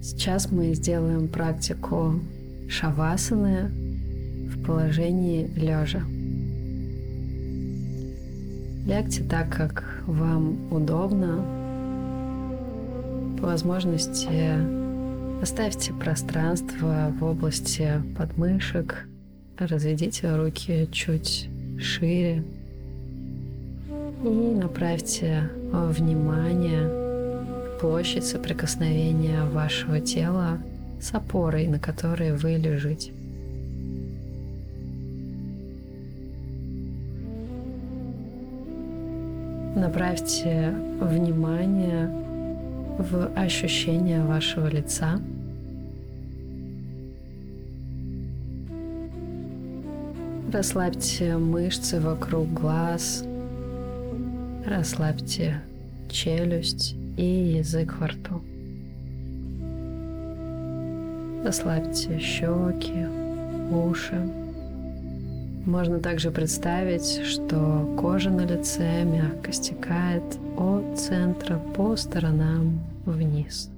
Сейчас мы сделаем практику шавасаны в положении лежа. Лягте так, как вам удобно. По возможности оставьте пространство в области подмышек, разведите руки чуть шире и направьте внимание площадь соприкосновения вашего тела с опорой, на которой вы лежите. Направьте внимание в ощущение вашего лица. Расслабьте мышцы вокруг глаз, расслабьте челюсть и язык во рту. Расслабьте щеки, уши. Можно также представить, что кожа на лице мягко стекает от центра по сторонам вниз.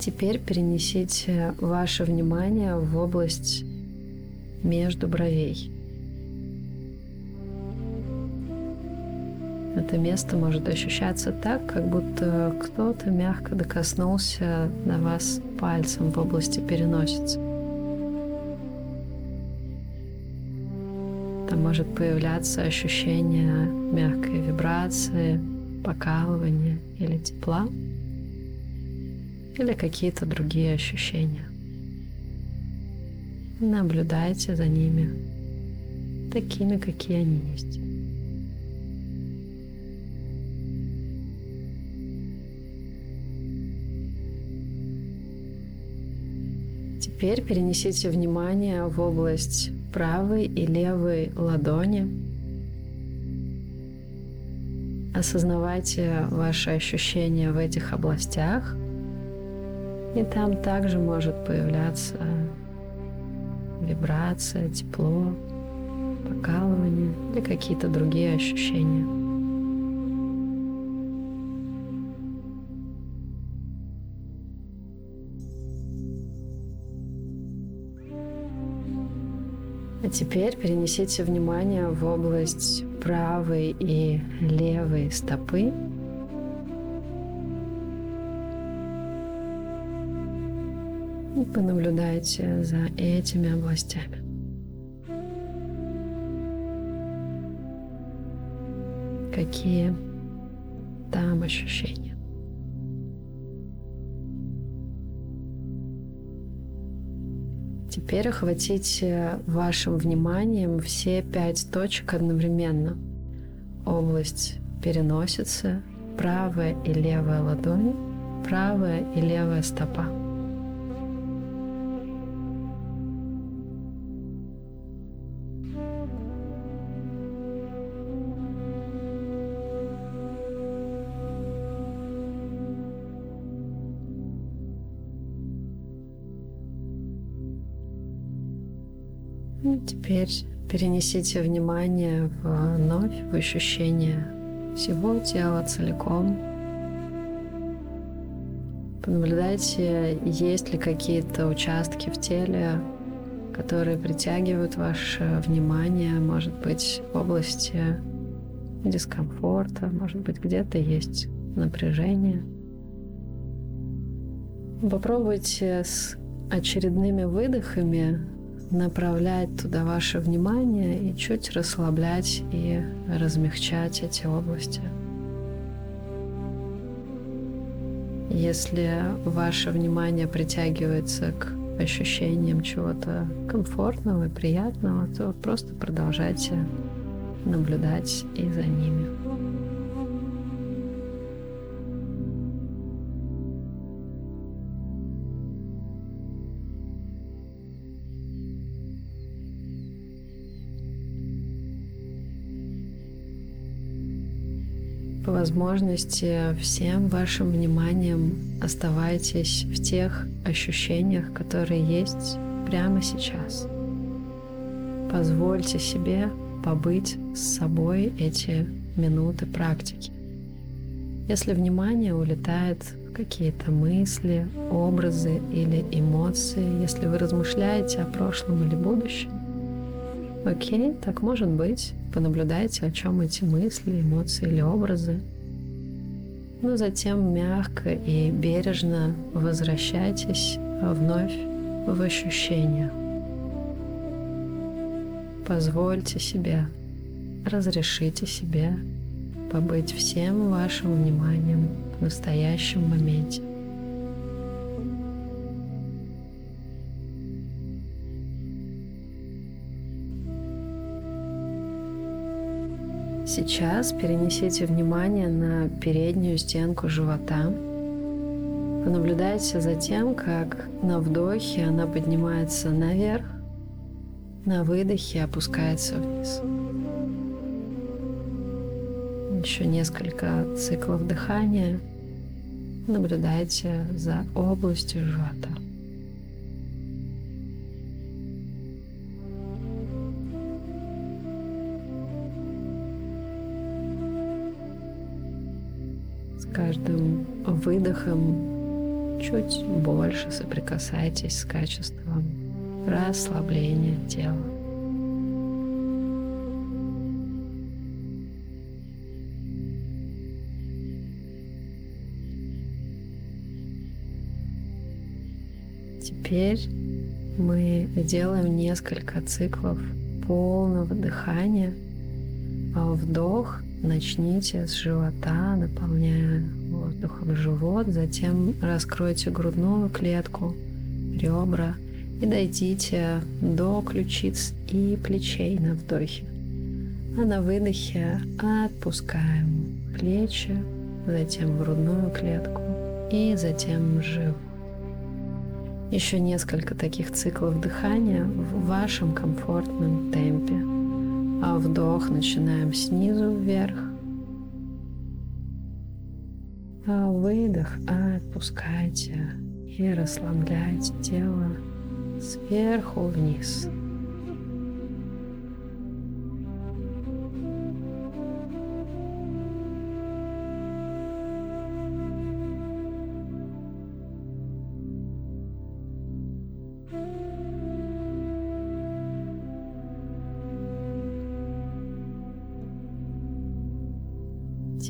Теперь перенесите ваше внимание в область между бровей. Это место может ощущаться так, как будто кто-то мягко докоснулся на вас пальцем в области переносицы. Там может появляться ощущение мягкой вибрации, покалывания или тепла, или какие-то другие ощущения. Наблюдайте за ними такими, какие они есть. Теперь перенесите внимание в область правой и левой ладони. Осознавайте ваши ощущения в этих областях. И там также может появляться вибрация, тепло, покалывание или какие-то другие ощущения. Теперь перенесите внимание в область правой и левой стопы. И понаблюдайте за этими областями. Какие там ощущения? Теперь охватите вашим вниманием все пять точек одновременно. Область переносицы, правая и левая ладонь, правая и левая стопа. Теперь перенесите внимание вновь в ощущение всего тела целиком. Понаблюдайте, есть ли какие-то участки в теле, которые притягивают ваше внимание, может быть, в области дискомфорта, может быть, где-то есть напряжение. Попробуйте с очередными выдохами направлять туда ваше внимание и чуть расслаблять и размягчать эти области. Если ваше внимание притягивается к ощущениям чего-то комфортного и приятного, то просто продолжайте наблюдать и за ними. Возможности всем вашим вниманием оставайтесь в тех ощущениях, которые есть прямо сейчас. Позвольте себе побыть с собой эти минуты практики. Если внимание улетает в какие-то мысли, образы или эмоции, если вы размышляете о прошлом или будущем, окей, так может быть, понаблюдайте, о чем эти мысли, эмоции или образы, но затем мягко и бережно возвращайтесь вновь в ощущения. Позвольте себе, разрешите себе побыть всем вашим вниманием в настоящем моменте. Сейчас перенесите внимание на переднюю стенку живота. Понаблюдайте за тем, как на вдохе она поднимается наверх, на выдохе опускается вниз. Еще несколько циклов дыхания. Наблюдайте за областью живота. Каждым выдохом чуть больше соприкасайтесь с качеством расслабления тела. Теперь мы делаем несколько циклов полного дыхания. А вдох начните с живота, наполняя воздухом живот, затем раскройте грудную клетку, ребра и дойдите до ключиц и плечей на вдохе. А на выдохе отпускаем плечи, затем грудную клетку и затем живот. Еще несколько таких циклов дыхания в вашем комфортном темпе. А вдох начинаем снизу вверх. А выдох отпускайте и расслабляйте тело сверху вниз.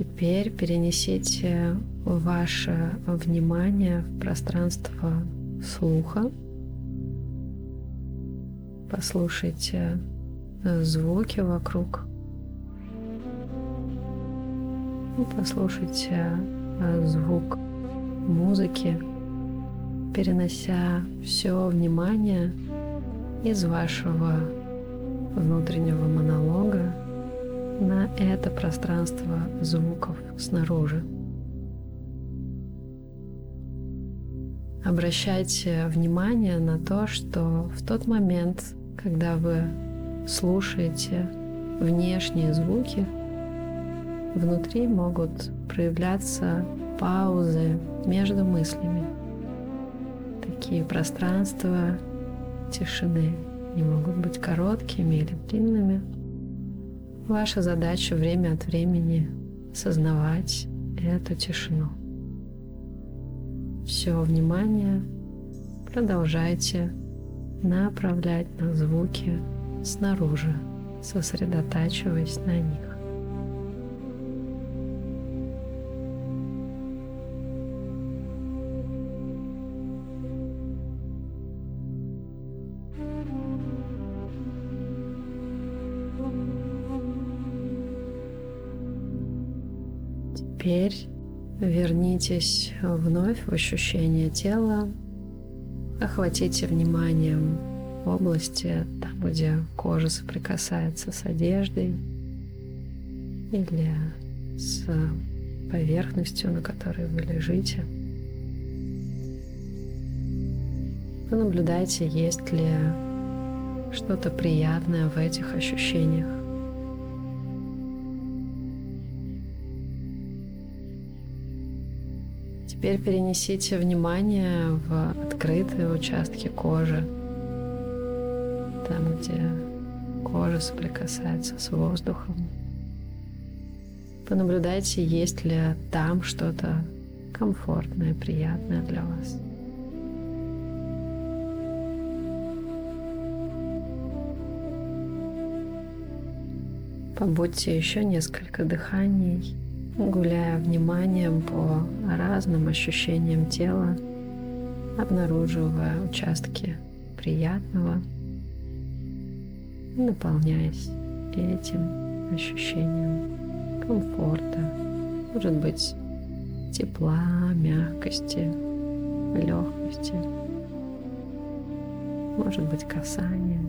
Теперь перенесите ваше внимание в пространство слуха. Послушайте звуки вокруг. Послушайте звук музыки, перенося все внимание из вашего внутреннего монолога на это пространство звуков снаружи. Обращайте внимание на то, что в тот момент, когда вы слушаете внешние звуки, внутри могут проявляться паузы между мыслями. Такие пространства тишины не могут быть короткими или длинными – Ваша задача время от времени сознавать эту тишину. Все внимание продолжайте направлять на звуки снаружи, сосредотачиваясь на них. Теперь вернитесь вновь в ощущение тела, охватите вниманием области, там, где кожа соприкасается с одеждой или с поверхностью, на которой вы лежите. Понаблюдайте, есть ли что-то приятное в этих ощущениях. Теперь перенесите внимание в открытые участки кожи, там, где кожа соприкасается с воздухом. Понаблюдайте, есть ли там что-то комфортное, приятное для вас. Побудьте еще несколько дыханий, гуляя вниманием по разным ощущениям тела, обнаруживая участки приятного, наполняясь этим ощущением комфорта, может быть, тепла, мягкости, легкости, может быть, касания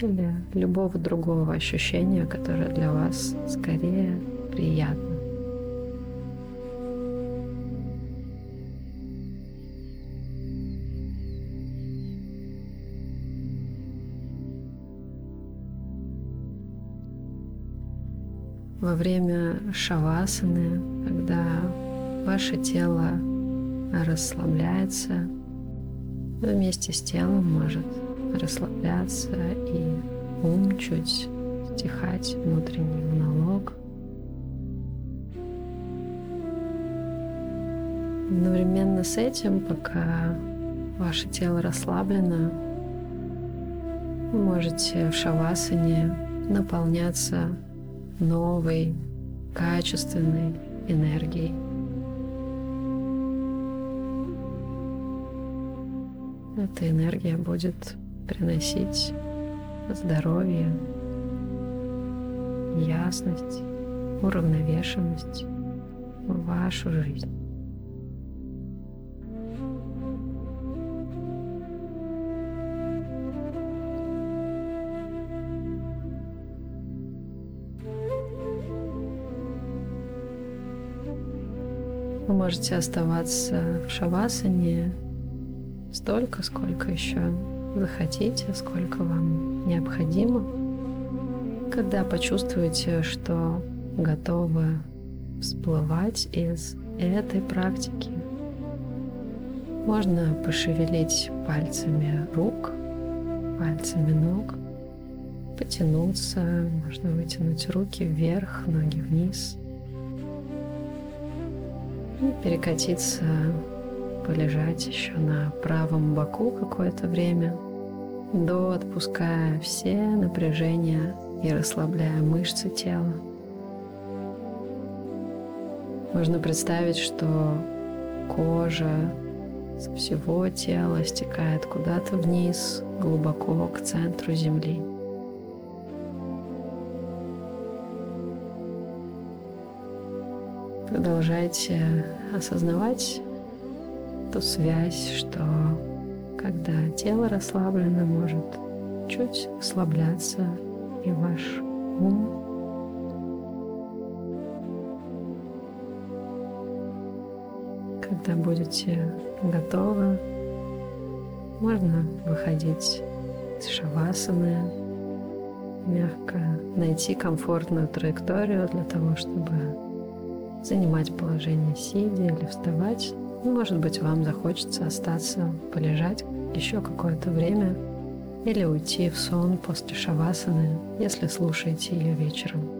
или любого другого ощущения, которое для вас скорее приятно. Во время шавасаны, когда ваше тело расслабляется, вместе с телом может расслабляться и ум чуть стихать, внутренний монолог. Одновременно с этим, пока ваше тело расслаблено, вы можете в шавасане наполняться новой, качественной энергией. Эта энергия будет приносить здоровье, ясность, уравновешенность в вашу жизнь. Вы можете оставаться в шавасане столько, сколько еще захотите, сколько вам необходимо. Когда почувствуете, что готовы всплывать из этой практики, можно пошевелить пальцами рук, пальцами ног, потянуться, можно вытянуть руки вверх, ноги вниз перекатиться полежать еще на правом боку какое-то время, до отпуская все напряжения и расслабляя мышцы тела. Можно представить, что кожа со всего тела стекает куда-то вниз, глубоко к центру земли. Продолжайте осознавать ту связь, что когда тело расслаблено, может чуть ослабляться и ваш ум. Когда будете готовы, можно выходить из шавасаны, мягко найти комфортную траекторию для того, чтобы занимать положение сидя или вставать может быть, вам захочется остаться, полежать еще какое-то время или уйти в сон после шавасаны, если слушаете ее вечером.